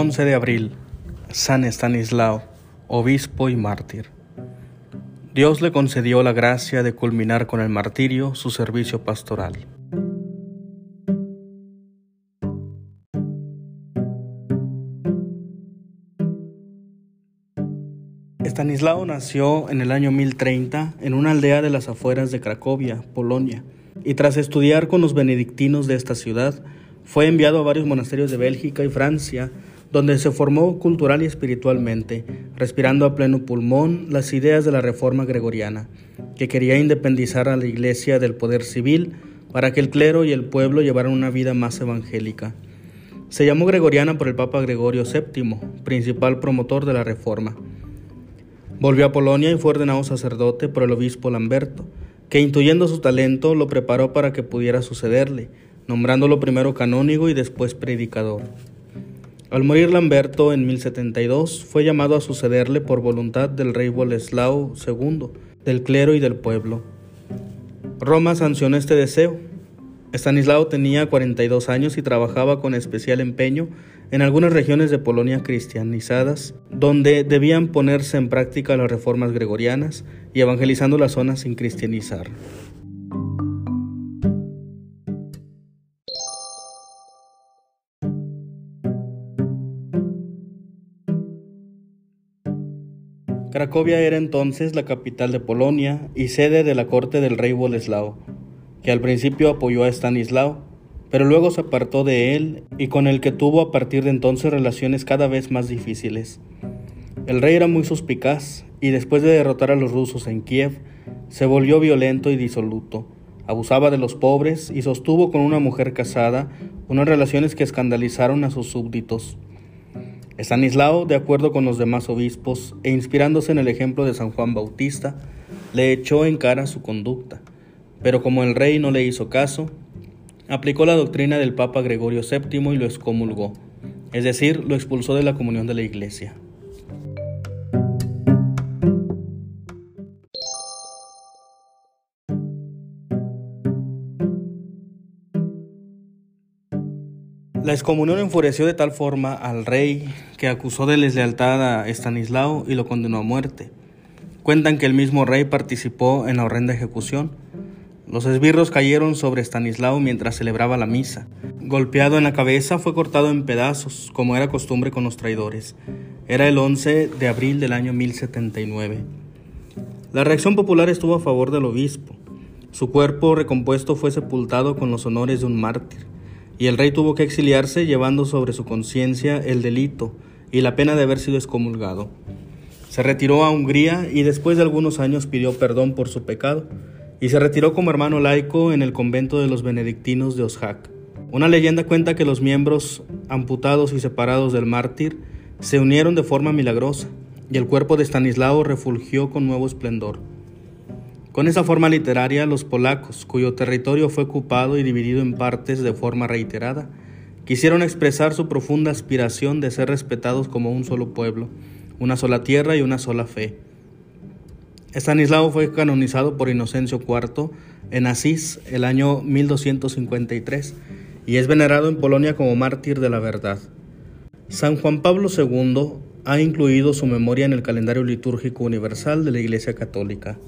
11 de abril, San Estanislao, obispo y mártir. Dios le concedió la gracia de culminar con el martirio su servicio pastoral. Estanislao nació en el año 1030 en una aldea de las afueras de Cracovia, Polonia, y tras estudiar con los benedictinos de esta ciudad, fue enviado a varios monasterios de Bélgica y Francia, donde se formó cultural y espiritualmente, respirando a pleno pulmón las ideas de la reforma gregoriana, que quería independizar a la Iglesia del poder civil para que el clero y el pueblo llevaran una vida más evangélica. Se llamó gregoriana por el Papa Gregorio VII, principal promotor de la reforma. Volvió a Polonia y fue ordenado sacerdote por el obispo Lamberto, que intuyendo su talento lo preparó para que pudiera sucederle, nombrándolo primero canónigo y después predicador. Al morir Lamberto en 1072, fue llamado a sucederle por voluntad del rey Boleslao II, del clero y del pueblo. Roma sancionó este deseo. Estanislao tenía 42 años y trabajaba con especial empeño en algunas regiones de Polonia cristianizadas, donde debían ponerse en práctica las reformas gregorianas y evangelizando las zonas sin cristianizar. Cracovia era entonces la capital de Polonia y sede de la corte del rey Boleslao, que al principio apoyó a Stanislao, pero luego se apartó de él y con el que tuvo a partir de entonces relaciones cada vez más difíciles. El rey era muy suspicaz y después de derrotar a los rusos en Kiev, se volvió violento y disoluto. Abusaba de los pobres y sostuvo con una mujer casada unas relaciones que escandalizaron a sus súbditos. Estanislao, de acuerdo con los demás obispos e inspirándose en el ejemplo de San Juan Bautista, le echó en cara su conducta. Pero como el rey no le hizo caso, aplicó la doctrina del Papa Gregorio VII y lo excomulgó, es decir, lo expulsó de la comunión de la Iglesia. La excomunión enfureció de tal forma al rey que acusó de deslealtad a Estanislao y lo condenó a muerte. Cuentan que el mismo rey participó en la horrenda ejecución. Los esbirros cayeron sobre Estanislao mientras celebraba la misa. Golpeado en la cabeza, fue cortado en pedazos, como era costumbre con los traidores. Era el 11 de abril del año 1079. La reacción popular estuvo a favor del obispo. Su cuerpo recompuesto fue sepultado con los honores de un mártir y el rey tuvo que exiliarse llevando sobre su conciencia el delito y la pena de haber sido excomulgado. Se retiró a Hungría y después de algunos años pidió perdón por su pecado y se retiró como hermano laico en el convento de los benedictinos de Oshak. Una leyenda cuenta que los miembros amputados y separados del mártir se unieron de forma milagrosa y el cuerpo de Stanislao refulgió con nuevo esplendor. Con esa forma literaria, los polacos, cuyo territorio fue ocupado y dividido en partes de forma reiterada, quisieron expresar su profunda aspiración de ser respetados como un solo pueblo, una sola tierra y una sola fe. Estanislao fue canonizado por Inocencio IV en Asís el año 1253 y es venerado en Polonia como mártir de la verdad. San Juan Pablo II ha incluido su memoria en el calendario litúrgico universal de la Iglesia Católica.